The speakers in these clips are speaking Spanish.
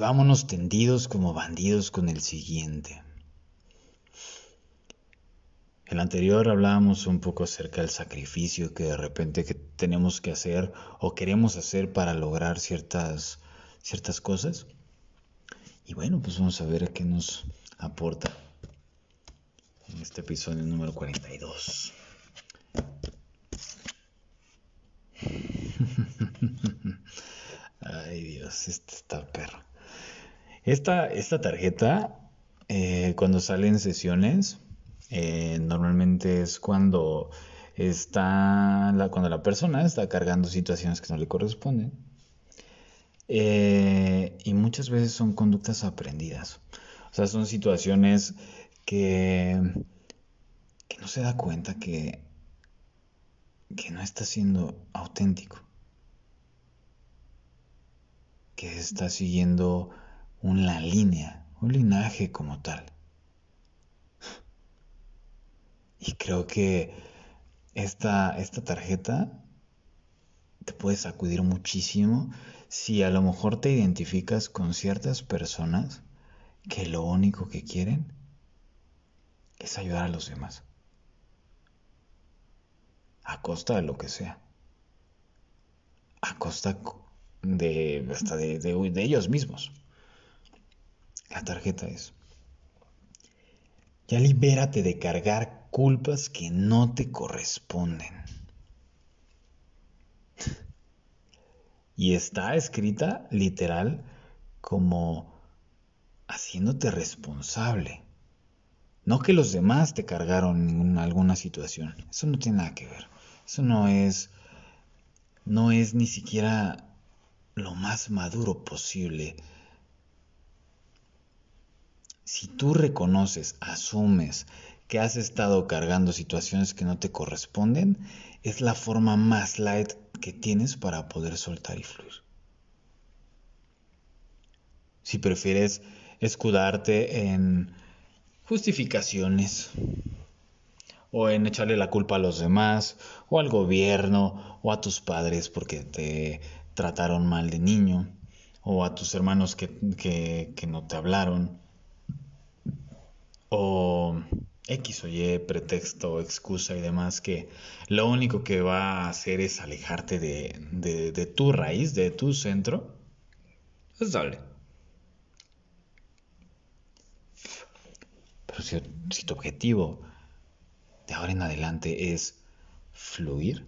vámonos tendidos como bandidos con el siguiente. En el anterior hablábamos un poco acerca del sacrificio que de repente que tenemos que hacer o queremos hacer para lograr ciertas, ciertas cosas. Y bueno, pues vamos a ver qué nos aporta en este episodio número 42. Ay Dios, este está perro. Esta, esta tarjeta, eh, cuando sale en sesiones, eh, normalmente es cuando está la, cuando la persona está cargando situaciones que no le corresponden. Eh, y muchas veces son conductas aprendidas. O sea, son situaciones que, que no se da cuenta que, que no está siendo auténtico. Que está siguiendo una línea, un linaje como tal. Y creo que esta, esta tarjeta te puede sacudir muchísimo si a lo mejor te identificas con ciertas personas que lo único que quieren es ayudar a los demás. A costa de lo que sea. A costa de, hasta de, de ellos mismos. La tarjeta es. Ya libérate de cargar culpas que no te corresponden. Y está escrita literal como haciéndote responsable. No que los demás te cargaron en alguna situación. Eso no tiene nada que ver. Eso no es no es ni siquiera lo más maduro posible. Si tú reconoces, asumes que has estado cargando situaciones que no te corresponden, es la forma más light que tienes para poder soltar y fluir. Si prefieres escudarte en justificaciones o en echarle la culpa a los demás o al gobierno o a tus padres porque te trataron mal de niño o a tus hermanos que, que no te hablaron o X o Y, pretexto, excusa y demás, que lo único que va a hacer es alejarte de, tu raíz, de tu centro, pues dale. Pero si tu objetivo de ahora en adelante es fluir,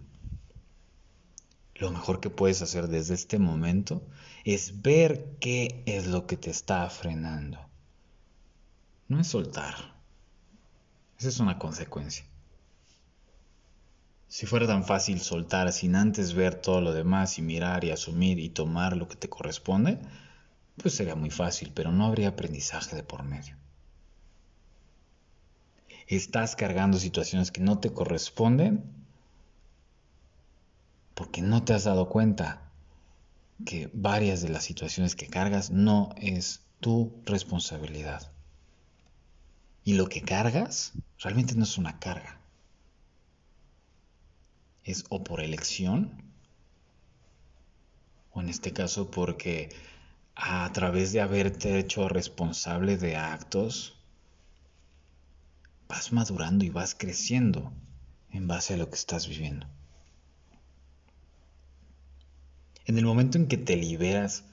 lo mejor que puedes hacer desde este momento es ver qué es lo que te está frenando. No es soltar esa es una consecuencia. Si fuera tan fácil soltar sin antes ver todo lo demás y mirar y asumir y tomar lo que te corresponde, pues sería muy fácil, pero no habría aprendizaje de por medio. Estás cargando situaciones que no te corresponden porque no te has dado cuenta que varias de las situaciones que cargas no es tu responsabilidad. Y lo que cargas realmente no es una carga. Es o por elección, o en este caso porque a través de haberte hecho responsable de actos, vas madurando y vas creciendo en base a lo que estás viviendo. En el momento en que te liberas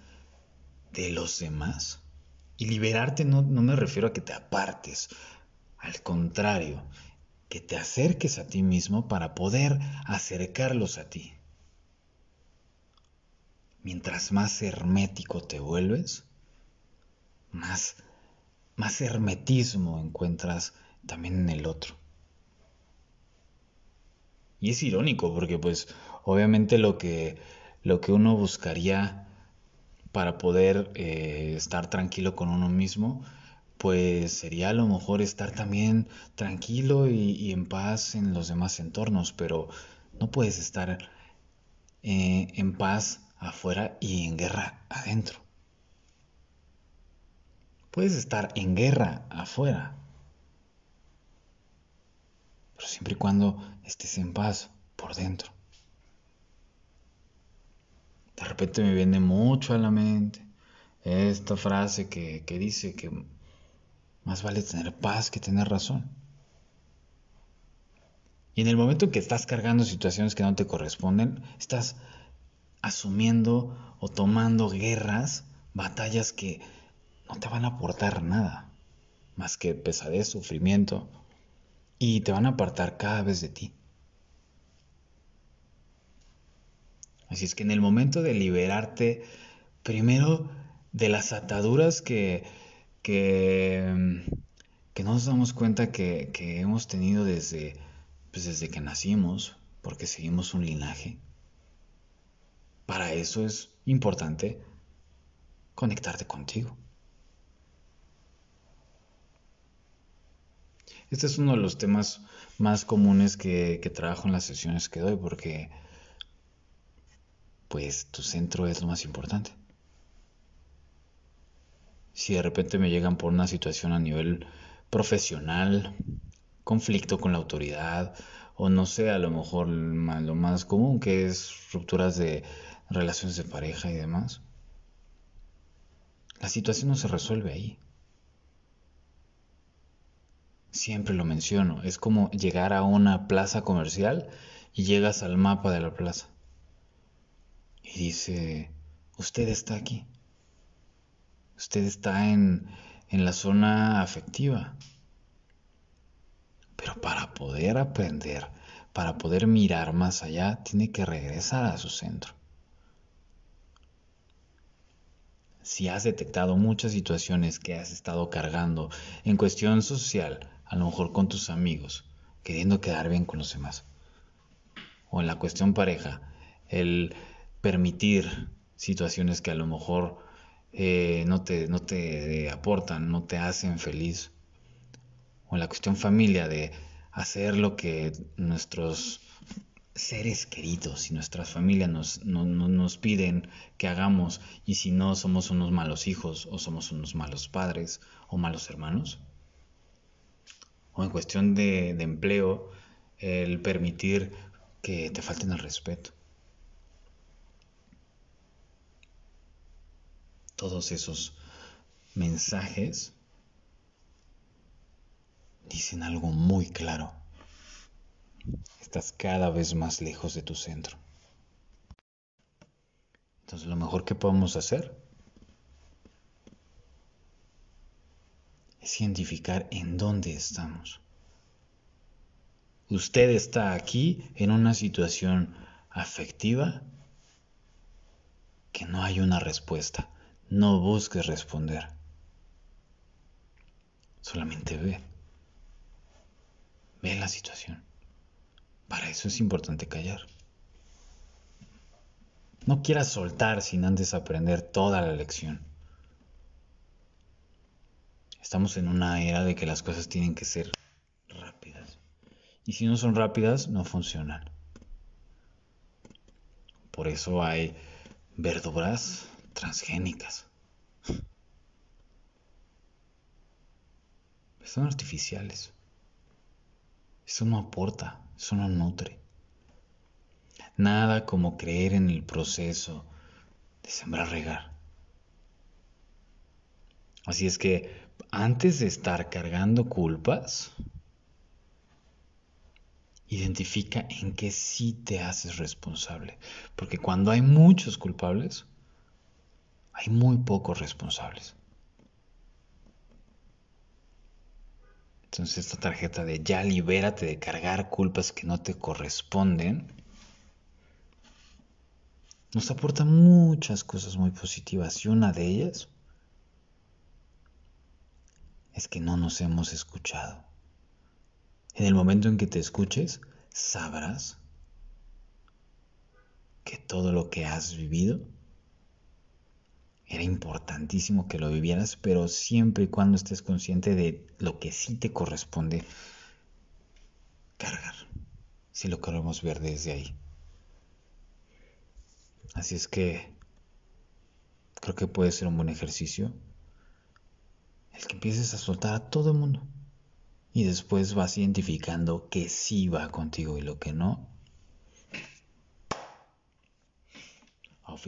de los demás, y liberarte no, me refiero a que te apartes, al contrario, que te acerques a ti mismo para poder acercarlos a ti. Mientras más hermético te vuelves, más, más hermetismo encuentras también en el otro. Y es irónico porque pues obviamente lo que, lo que uno buscaría para poder eh, estar tranquilo con uno mismo, pues sería a lo mejor estar también tranquilo y, en paz en los demás entornos, pero no puedes estar eh, en paz afuera y en guerra adentro. Puedes estar en guerra afuera, pero siempre y cuando estés en paz por dentro. De repente me viene mucho a la mente esta frase que, que dice que más vale tener paz que tener razón. Y en el momento en que estás cargando situaciones que no te corresponden, estás asumiendo o tomando guerras, batallas que no te van a aportar nada, más que pesadez, sufrimiento, y te van a apartar cada vez de ti. Así es que en el momento de liberarte, primero de las ataduras que, que, que no nos damos cuenta que, que hemos tenido desde, pues desde que nacimos, porque seguimos un linaje. Para eso es importante conectarte contigo. Este es uno de los temas más comunes que, que trabajo en las sesiones que doy porque pues tu centro es lo más importante. Si de repente me llegan por una situación a nivel profesional, conflicto con la autoridad, o no sé, a lo mejor lo más común que es rupturas de relaciones de pareja y demás, la situación no se resuelve ahí. Siempre lo menciono, es como llegar a una plaza comercial y llegas al mapa de la plaza. Y dice, usted está aquí. Usted está en, en la zona afectiva. Pero para poder aprender, para poder mirar más allá, tiene que regresar a su centro. Si has detectado muchas situaciones que has estado cargando en cuestión social, a lo mejor con tus amigos, queriendo quedar bien con los demás, o en la cuestión pareja, el permitir situaciones que a lo mejor eh, no, te, no te aportan, no te hacen feliz, o la cuestión familia de hacer lo que nuestros seres queridos y nuestras familias nos, nos piden que hagamos y si no somos unos malos hijos o somos unos malos padres o malos hermanos. O en cuestión de, de empleo, el permitir que te falten el respeto. Todos esos mensajes dicen algo muy claro. Estás cada vez más lejos de tu centro. Entonces lo mejor que podemos hacer es identificar en dónde estamos. Usted está aquí en una situación afectiva que no hay una respuesta. No busques responder. Solamente ve. Ve la situación. Para eso es importante callar. No quieras soltar sin antes aprender toda la lección. Estamos en una era de que las cosas tienen que ser rápidas. Y si no son rápidas, no funcionan. Por eso hay verduras transgénicas. Son artificiales. Eso no aporta, eso no nutre. Nada como creer en el proceso de sembrar regar. Así es que antes de estar cargando culpas, identifica en qué sí te haces responsable. Porque cuando hay muchos culpables, hay muy pocos responsables. Entonces esta tarjeta de ya libérate de cargar culpas que no te corresponden nos aporta muchas cosas muy positivas y una de ellas es que no nos hemos escuchado. En el momento en que te escuches, sabrás que todo lo que has vivido era importantísimo que lo vivieras, pero siempre y cuando estés consciente de lo que sí te corresponde cargar, si lo queremos ver desde ahí. Así es que creo que puede ser un buen ejercicio el que empieces a soltar a todo el mundo y después vas identificando que sí va contigo y lo que no. Auf.